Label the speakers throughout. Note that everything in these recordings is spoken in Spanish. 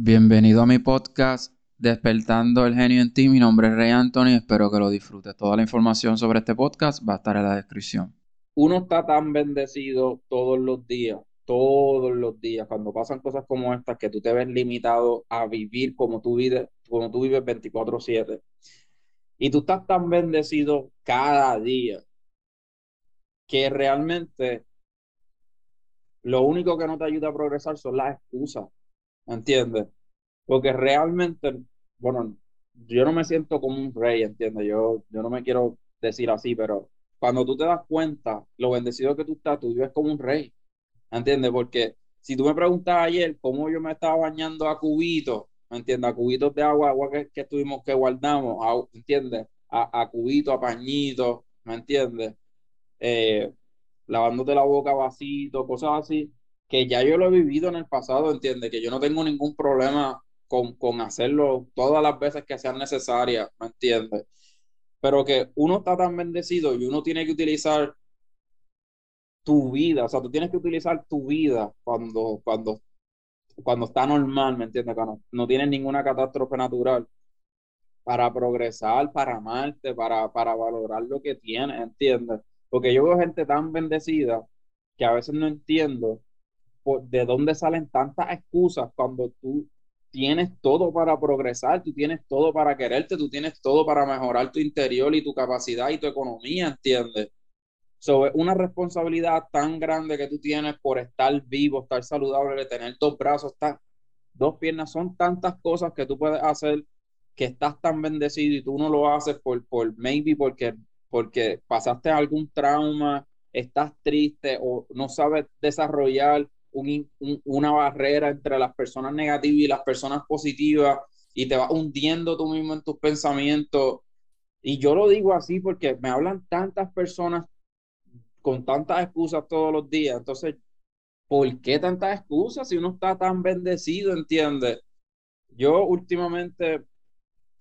Speaker 1: Bienvenido a mi podcast Despertando el genio en ti. Mi nombre es Rey Anthony. Espero que lo disfrutes. Toda la información sobre este podcast va a estar en la descripción.
Speaker 2: Uno está tan bendecido todos los días, todos los días, cuando pasan cosas como estas, que tú te ves limitado a vivir como tú vives, como tú vives 24/7. Y tú estás tan bendecido cada día que realmente lo único que no te ayuda a progresar son las excusas, ¿me entiendes? Porque realmente, bueno, yo no me siento como un rey, ¿entiendes? Yo, yo no me quiero decir así, pero cuando tú te das cuenta lo bendecido que tú estás, tú vives como un rey, ¿entiendes? Porque si tú me preguntas ayer cómo yo me estaba bañando a cubitos, ¿me entiendes? A cubitos de agua, agua que, que tuvimos que guardamos, ¿entiendes? A, a cubitos, a pañitos, ¿me entiendes? Eh, lavándote la boca vasito, cosas así, que ya yo lo he vivido en el pasado, entiende Que yo no tengo ningún problema con, con hacerlo todas las veces que sean necesarias, ¿me entiendes? Pero que uno está tan bendecido y uno tiene que utilizar tu vida, o sea, tú tienes que utilizar tu vida cuando, cuando, cuando está normal, ¿me entiendes? Cuando no tienes ninguna catástrofe natural para progresar, para amarte, para, para valorar lo que tienes, ¿entiendes? Porque yo veo gente tan bendecida que a veces no entiendo de dónde salen tantas excusas cuando tú tienes todo para progresar, tú tienes todo para quererte, tú tienes todo para mejorar tu interior y tu capacidad y tu economía, ¿entiendes? So, una responsabilidad tan grande que tú tienes por estar vivo, estar saludable, tener dos brazos, estar, dos piernas, son tantas cosas que tú puedes hacer que estás tan bendecido y tú no lo haces por, por maybe porque porque pasaste algún trauma, estás triste o no sabes desarrollar una barrera entre las personas negativas y las personas positivas y te vas hundiendo tú mismo en tus pensamientos. Y yo lo digo así porque me hablan tantas personas con tantas excusas todos los días. Entonces, ¿por qué tantas excusas si uno está tan bendecido, entiendes? Yo últimamente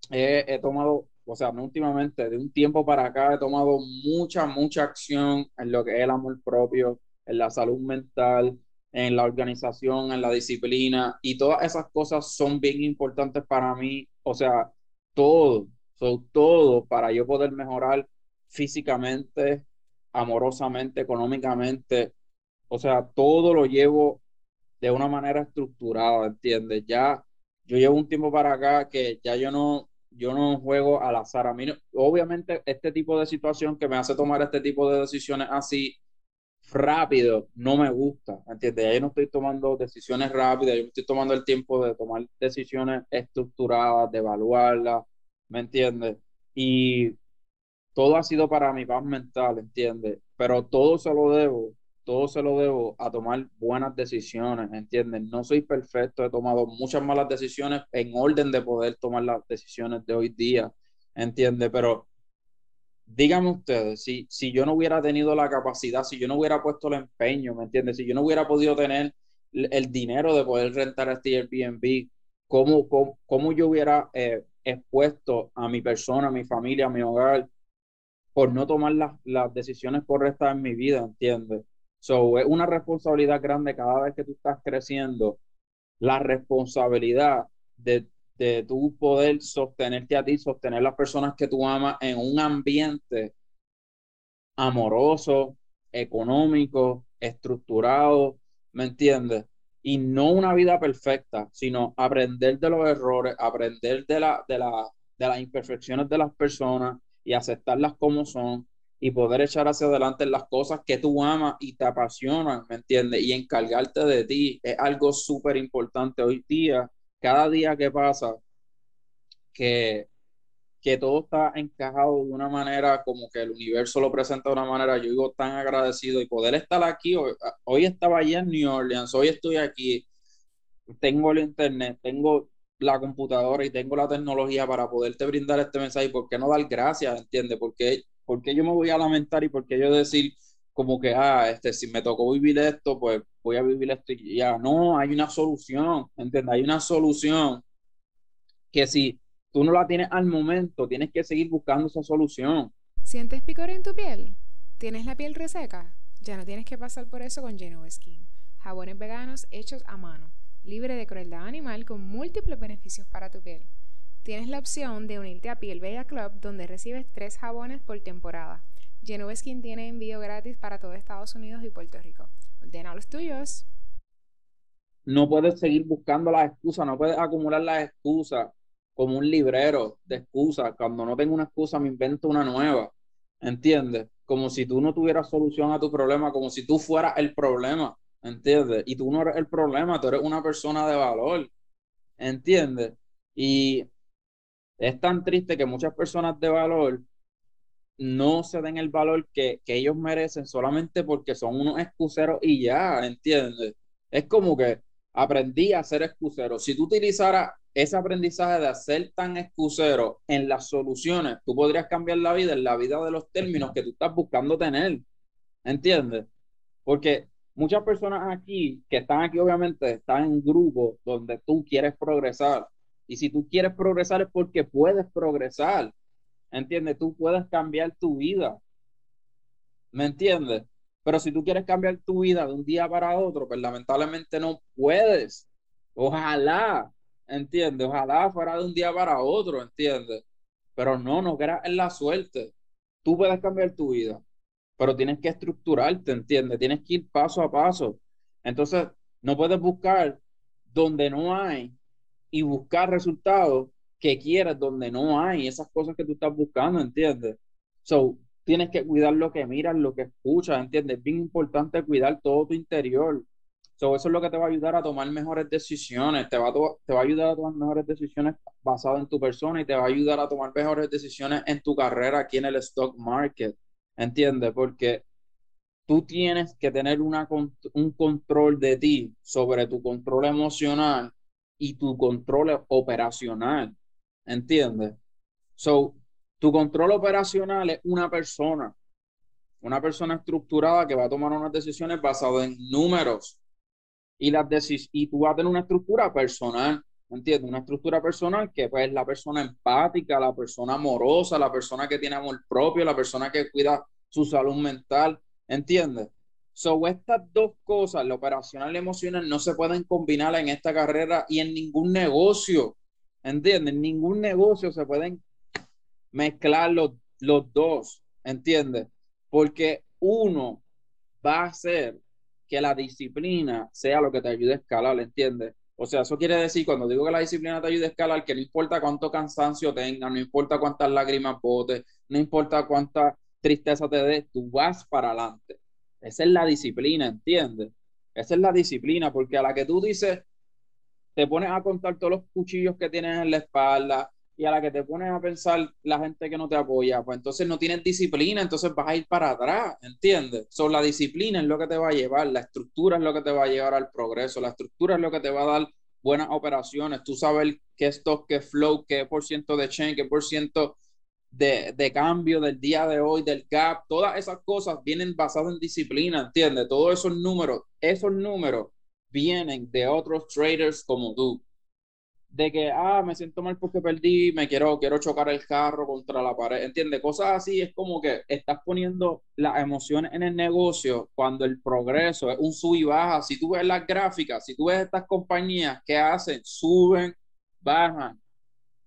Speaker 2: he tomado o sea, no últimamente, de un tiempo para acá he tomado mucha, mucha acción en lo que es el amor propio, en la salud mental, en la organización, en la disciplina, y todas esas cosas son bien importantes para mí, o sea, todo, son todo para yo poder mejorar físicamente, amorosamente, económicamente, o sea, todo lo llevo de una manera estructurada, ¿entiendes? Ya, yo llevo un tiempo para acá que ya yo no, yo no juego al azar. A mí, obviamente, este tipo de situación que me hace tomar este tipo de decisiones así rápido no me gusta, ¿entiendes? Ya yo no estoy tomando decisiones rápidas, yo estoy tomando el tiempo de tomar decisiones estructuradas, de evaluarlas, ¿me entiendes? Y todo ha sido para mi paz mental, ¿entiendes? Pero todo se lo debo todo se lo debo a tomar buenas decisiones, ¿entienden? No soy perfecto, he tomado muchas malas decisiones en orden de poder tomar las decisiones de hoy día, ¿entiende? Pero díganme ustedes, si, si yo no hubiera tenido la capacidad, si yo no hubiera puesto el empeño, ¿me entiendes? Si yo no hubiera podido tener el dinero de poder rentar este Airbnb, ¿cómo, cómo, cómo yo hubiera eh, expuesto a mi persona, a mi familia, a mi hogar, por no tomar las, las decisiones correctas en mi vida, ¿entiendes? So, es una responsabilidad grande cada vez que tú estás creciendo, la responsabilidad de, de tu poder sostenerte a ti, sostener las personas que tú amas en un ambiente amoroso, económico, estructurado, ¿me entiendes? Y no una vida perfecta, sino aprender de los errores, aprender de, la, de, la, de las imperfecciones de las personas y aceptarlas como son y poder echar hacia adelante las cosas que tú amas y te apasionan, ¿me entiendes? Y encargarte de ti es algo súper importante hoy día, cada día que pasa, que, que todo está encajado de una manera como que el universo lo presenta de una manera, yo digo tan agradecido y poder estar aquí, hoy, hoy estaba allí en New Orleans, hoy estoy aquí, tengo el internet, tengo la computadora y tengo la tecnología para poderte brindar este mensaje, ¿por qué no dar gracias? ¿Entiendes? Porque ¿por qué yo me voy a lamentar y por qué yo decir como que, ah, este, si me tocó vivir esto, pues voy a vivir esto y ya? No, hay una solución, ¿entiendes? Hay una solución que si tú no la tienes al momento, tienes que seguir buscando esa solución.
Speaker 3: ¿Sientes picor en tu piel? ¿Tienes la piel reseca? Ya no tienes que pasar por eso con Genoa Skin. Jabones veganos hechos a mano libre de crueldad animal con múltiples beneficios para tu piel. Tienes la opción de unirte a Piel Bella Club donde recibes tres jabones por temporada. Genoveskin tiene envío gratis para todo Estados Unidos y Puerto Rico. Ordena los tuyos.
Speaker 2: No puedes seguir buscando las excusas, no puedes acumular las excusas como un librero de excusas. Cuando no tengo una excusa, me invento una nueva. ¿Entiendes? Como si tú no tuvieras solución a tu problema, como si tú fueras el problema. ¿Entiendes? Y tú no eres el problema, tú eres una persona de valor. ¿Entiendes? Y es tan triste que muchas personas de valor no se den el valor que, que ellos merecen solamente porque son unos excuseros y ya, ¿entiendes? Es como que aprendí a ser excusero. Si tú utilizaras ese aprendizaje de ser tan excusero en las soluciones, tú podrías cambiar la vida en la vida de los términos que tú estás buscando tener. ¿Entiendes? Porque muchas personas aquí que están aquí, obviamente, están en grupo donde tú quieres progresar. Y si tú quieres progresar es porque puedes progresar. ¿Entiendes? Tú puedes cambiar tu vida. ¿Me entiendes? Pero si tú quieres cambiar tu vida de un día para otro, pues lamentablemente no puedes. Ojalá, ¿entiendes? Ojalá fuera de un día para otro, ¿entiendes? Pero no, no creas en la suerte. Tú puedes cambiar tu vida, pero tienes que estructurarte, ¿entiendes? Tienes que ir paso a paso. Entonces, no puedes buscar donde no hay y buscar resultados que quieres donde no hay esas cosas que tú estás buscando, ¿entiendes? So, tienes que cuidar lo que miras, lo que escuchas, ¿entiendes? Es bien importante cuidar todo tu interior. So, eso es lo que te va a ayudar a tomar mejores decisiones, te va a, te va a ayudar a tomar mejores decisiones basadas en tu persona y te va a ayudar a tomar mejores decisiones en tu carrera aquí en el stock market, ¿entiendes? Porque tú tienes que tener una, un control de ti sobre tu control emocional y tu control operacional, ¿entiendes? So, tu control operacional es una persona, una persona estructurada que va a tomar unas decisiones basadas en números y, las y tú vas a tener una estructura personal, ¿entiendes? Una estructura personal que pues, es la persona empática, la persona amorosa, la persona que tiene amor propio, la persona que cuida su salud mental, ¿entiendes? So, estas dos cosas, la operacional y la emocional, no se pueden combinar en esta carrera y en ningún negocio, ¿entiendes? En ningún negocio se pueden mezclar los, los dos, ¿entiendes? Porque uno va a hacer que la disciplina sea lo que te ayude a escalar, ¿entiendes? O sea, eso quiere decir, cuando digo que la disciplina te ayude a escalar, que no importa cuánto cansancio tengas, no importa cuántas lágrimas botes, no importa cuánta tristeza te dé, tú vas para adelante. Esa es la disciplina, ¿entiendes? Esa es la disciplina, porque a la que tú dices, te pones a contar todos los cuchillos que tienes en la espalda, y a la que te pones a pensar la gente que no te apoya, pues entonces no tienes disciplina, entonces vas a ir para atrás, ¿entiendes? So, la disciplina es lo que te va a llevar, la estructura es lo que te va a llevar al progreso, la estructura es lo que te va a dar buenas operaciones, tú sabes qué stock, qué flow, qué por ciento de chain, qué por ciento de, de cambio del día de hoy, del gap, todas esas cosas vienen basadas en disciplina, ¿entiendes? Todos esos números, esos números vienen de otros traders como tú de que, ah, me siento mal porque perdí, me quiero, quiero chocar el carro contra la pared, ¿entiendes? Cosas así es como que estás poniendo las emociones en el negocio cuando el progreso es un sub y baja. Si tú ves las gráficas, si tú ves estas compañías que hacen, suben, bajan,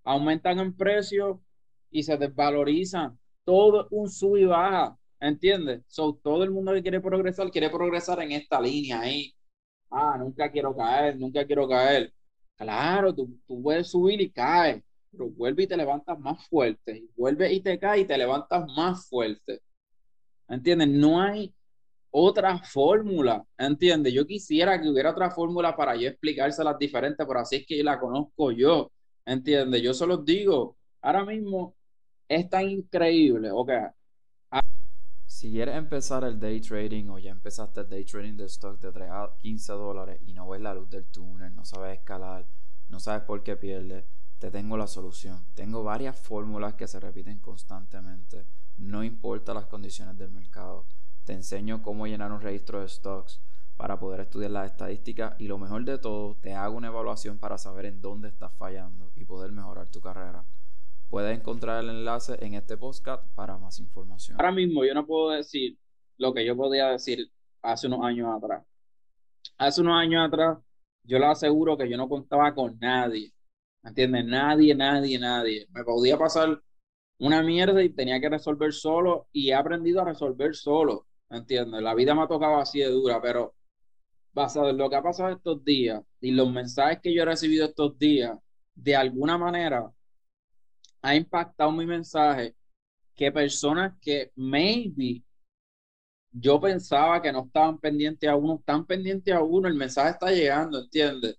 Speaker 2: aumentan en precio y se desvalorizan. Todo un sub y baja, ¿entiendes? So, todo el mundo que quiere progresar, quiere progresar en esta línea ahí. Ah, nunca quiero caer, nunca quiero caer Claro, tú, tú puedes subir y caes, pero vuelve y te levantas más fuerte, y vuelve y te caes y te levantas más fuerte. ¿Entiendes? No hay otra fórmula, ¿entiendes? Yo quisiera que hubiera otra fórmula para yo explicárselas diferentes, pero así es que la conozco yo, ¿entiendes? Yo se los digo, ahora mismo es tan increíble, ok.
Speaker 1: Si quieres empezar el day trading o ya empezaste el day trading de stock de 3 a 15 dólares y no ves la luz del túnel, no sabes escalar, no sabes por qué pierdes, te tengo la solución. Tengo varias fórmulas que se repiten constantemente, no importa las condiciones del mercado. Te enseño cómo llenar un registro de stocks para poder estudiar las estadísticas y lo mejor de todo, te hago una evaluación para saber en dónde estás fallando y poder mejorar tu carrera. Puedes encontrar el enlace en este podcast para más información.
Speaker 2: Ahora mismo yo no puedo decir lo que yo podía decir hace unos años atrás. Hace unos años atrás yo le aseguro que yo no contaba con nadie, ¿me entiendes? Nadie, nadie, nadie. Me podía pasar una mierda y tenía que resolver solo y he aprendido a resolver solo, ¿me entiendes? La vida me ha tocado así de dura, pero basado en lo que ha pasado estos días y los mensajes que yo he recibido estos días, de alguna manera ha impactado mi mensaje que personas que maybe yo pensaba que no estaban pendientes a uno, están pendientes a uno, el mensaje está llegando, ¿entiendes?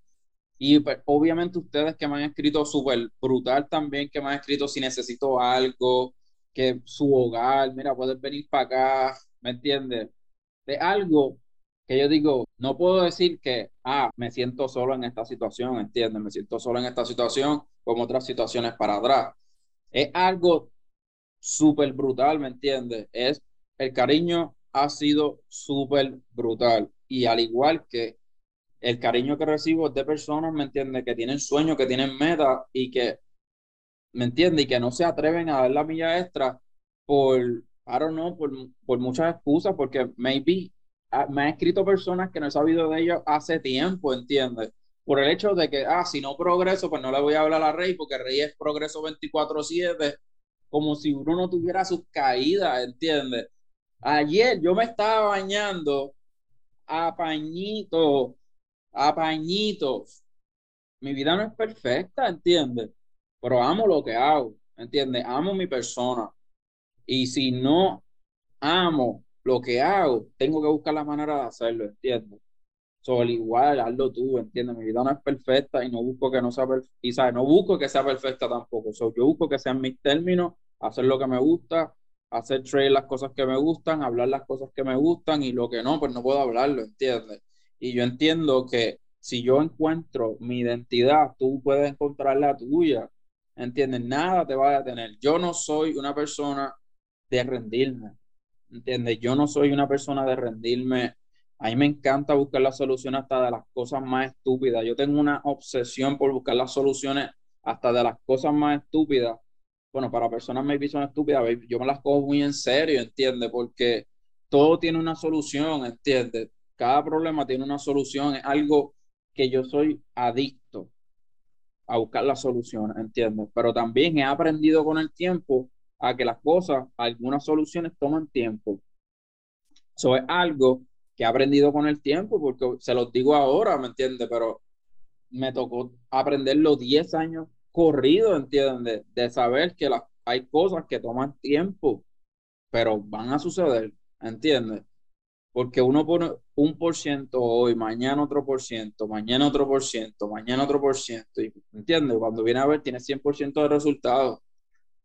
Speaker 2: Y pues, obviamente ustedes que me han escrito súper brutal también, que me han escrito si necesito algo, que su hogar, mira, puedes venir para acá, ¿me entiendes? De algo que yo digo, no puedo decir que, ah, me siento solo en esta situación, ¿entiendes? Me siento solo en esta situación como otras situaciones para atrás. Es algo súper brutal, ¿me entiendes? Es el cariño ha sido súper brutal. Y al igual que el cariño que recibo de personas, ¿me entiende Que tienen sueños, que tienen metas y que, ¿me entiende Y que no se atreven a dar la milla extra por, I don't know, por, por muchas excusas, porque maybe ah, me han escrito personas que no he sabido de ellos hace tiempo, ¿entiendes? Por el hecho de que, ah, si no progreso, pues no le voy a hablar a Rey, porque Rey es progreso 24-7, como si uno no tuviera sus caídas, ¿entiendes? Ayer yo me estaba bañando a pañitos, a pañitos. Mi vida no es perfecta, ¿entiendes? Pero amo lo que hago, ¿entiendes? Amo mi persona. Y si no amo lo que hago, tengo que buscar la manera de hacerlo, ¿entiendes? So, igual, hazlo tú, ¿entiendes? Mi vida no es perfecta y no busco que no sea y ¿sabes? no busco que sea perfecta tampoco. So, yo busco que sean mis términos, hacer lo que me gusta hacer trade las cosas que me gustan, hablar las cosas que me gustan y lo que no, pues no puedo hablarlo, ¿entiendes? Y yo entiendo que si yo encuentro mi identidad, tú puedes encontrar la tuya, ¿entiendes? Nada te va a detener. Yo no soy una persona de rendirme, ¿entiendes? Yo no soy una persona de rendirme. A mí me encanta buscar las soluciones hasta de las cosas más estúpidas. Yo tengo una obsesión por buscar las soluciones hasta de las cosas más estúpidas bueno, para personas maybe son estúpidas, yo me las cojo muy en serio, ¿entiendes? Porque todo tiene una solución, ¿entiendes? Cada problema tiene una solución, es algo que yo soy adicto a buscar la solución, ¿entiendes? Pero también he aprendido con el tiempo a que las cosas, algunas soluciones toman tiempo. Eso es algo que he aprendido con el tiempo, porque se los digo ahora, ¿me entiendes? Pero me tocó aprenderlo 10 años corrido, ¿entiendes? De, saber que hay cosas que toman tiempo, pero van a suceder, ¿entiendes? Porque uno pone un por ciento hoy, mañana otro por ciento, mañana otro por ciento, mañana otro por ciento, ¿entiendes? Cuando viene a ver, tienes 100% de resultados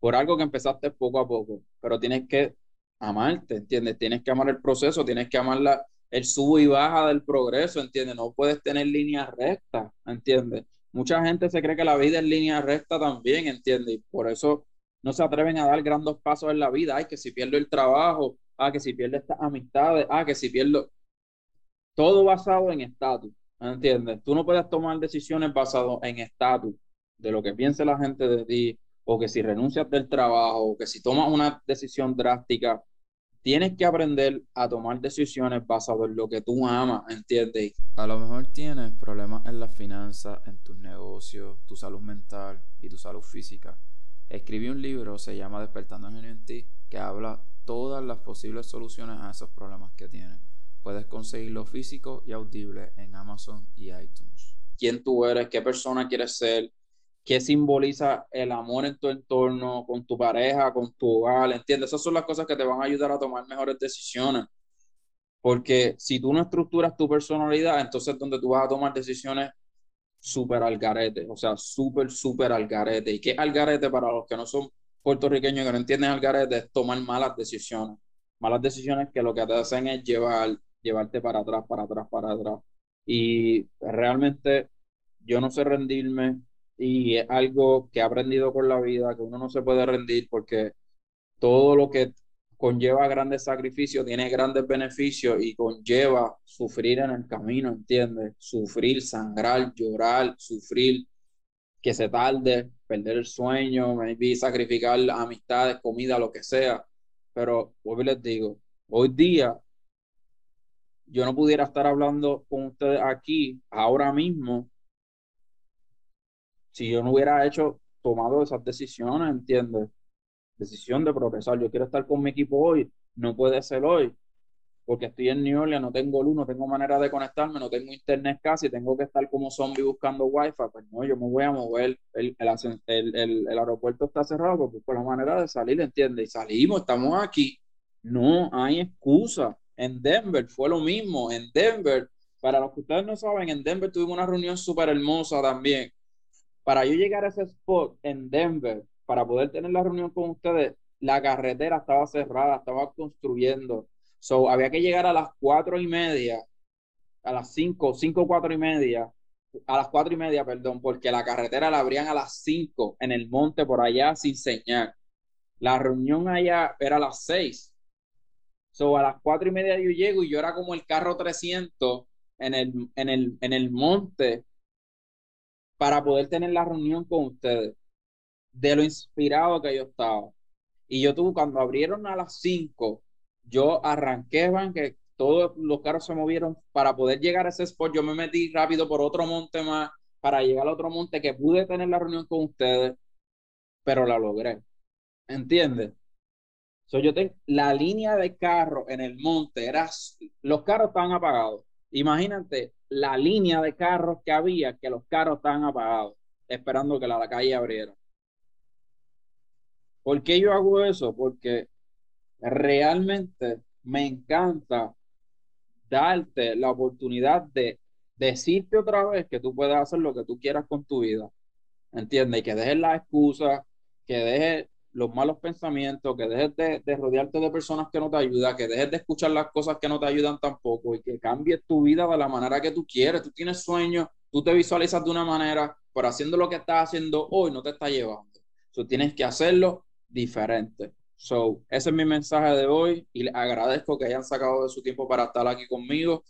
Speaker 2: por algo que empezaste poco a poco, pero tienes que amarte, ¿entiendes? Tienes que amar el proceso, tienes que amar la, el sub y baja del progreso, ¿entiendes? No puedes tener líneas rectas, ¿entiendes? mucha gente se cree que la vida es línea recta también, ¿entiendes? Y por eso no se atreven a dar grandes pasos en la vida. Ay, que si pierdo el trabajo, ah, que si pierdo estas amistades, ah, que si pierdo... Todo basado en estatus, ¿entiendes? Tú no puedes tomar decisiones basadas en estatus, de lo que piense la gente de ti, o que si renuncias del trabajo, o que si tomas una decisión drástica, tienes que aprender a tomar decisiones basadas en lo que tú amas, ¿entiendes?
Speaker 1: A lo mejor tienes problemas en las finanzas, en tus negocios, tu salud mental y tu salud física. Escribí un libro, se llama Despertando Genio en ti, que habla todas las posibles soluciones a esos problemas que tienes. Puedes conseguirlo físico y audible en Amazon y iTunes.
Speaker 2: ¿Quién tú eres? ¿Qué persona quieres ser? Qué simboliza el amor en tu entorno, con tu pareja, con tu hogar, ¿entiendes? Esas son las cosas que te van a ayudar a tomar mejores decisiones. Porque si tú no estructuras tu personalidad, entonces donde tú vas a tomar decisiones súper al garete, o sea, súper, súper al garete. ¿Y qué es al para los que no son puertorriqueños que no entienden al garete? Es tomar malas decisiones. Malas decisiones que lo que te hacen es llevar, llevarte para atrás, para atrás, para atrás. Y realmente yo no sé rendirme, y es algo que he aprendido con la vida, que uno no se puede rendir porque todo lo que conlleva grandes sacrificios tiene grandes beneficios y conlleva sufrir en el camino, ¿entiendes? Sufrir, sangrar, llorar, sufrir, que se tarde, perder el sueño, maybe sacrificar amistades, comida, lo que sea. Pero hoy les digo, hoy día yo no pudiera estar hablando con ustedes aquí ahora mismo si yo no hubiera hecho, tomado esas decisiones, ¿entiendes? Decisión de progresar. Yo quiero estar con mi equipo hoy, no puede ser hoy, porque estoy en New Orleans, no tengo luz, no tengo manera de conectarme, no tengo internet casi, tengo que estar como zombie buscando wifi, pues no, yo me voy a mover, el, el, aeropuerto está cerrado, pues busco la manera de salir, ¿entiendes? Y salimos, estamos aquí, no hay excusa. En Denver fue lo mismo, en Denver, para los que ustedes no saben, en Denver tuvimos una reunión súper hermosa también, para yo llegar a ese spot en Denver, para poder tener la reunión con ustedes, la carretera estaba cerrada, estaba construyendo. So, había que llegar a las cuatro y media, a las cinco, cinco, cuatro y media, a las cuatro y media, perdón, porque la carretera la abrían a las cinco en el monte por allá sin señal. La reunión allá era a las seis. So, a las cuatro y media yo llego y yo era como el carro 300 en el, en el, en el monte para poder tener la reunión con ustedes, de lo inspirado que yo estaba. Y yo tuve, cuando abrieron a las 5, yo arranqué, van, que todos los carros se movieron para poder llegar a ese spot. Yo me metí rápido por otro monte más para llegar al otro monte que pude tener la reunión con ustedes, pero la logré. ¿Entiendes? So, yo tengo la línea de carro en el monte, era, los carros estaban apagados. Imagínate la línea de carros que había, que los carros estaban apagados, esperando que la, calle abriera. ¿Por qué yo hago eso? Porque realmente me encanta darte la oportunidad de decirte otra vez que tú puedes hacer lo que tú quieras con tu vida. ¿Entiendes? Y que dejes la excusa, que dejes los malos pensamientos, que dejes de, rodearte de personas que no te ayudan, que dejes de escuchar las cosas que no te ayudan tampoco y que cambies tu vida de la manera que tú quieres. Tú tienes sueños, tú te visualizas de una manera, pero haciendo lo que estás haciendo hoy no te está llevando. Tú tienes que hacerlo diferente. So, ese es mi mensaje de hoy y les agradezco que hayan sacado de su tiempo para estar aquí conmigo.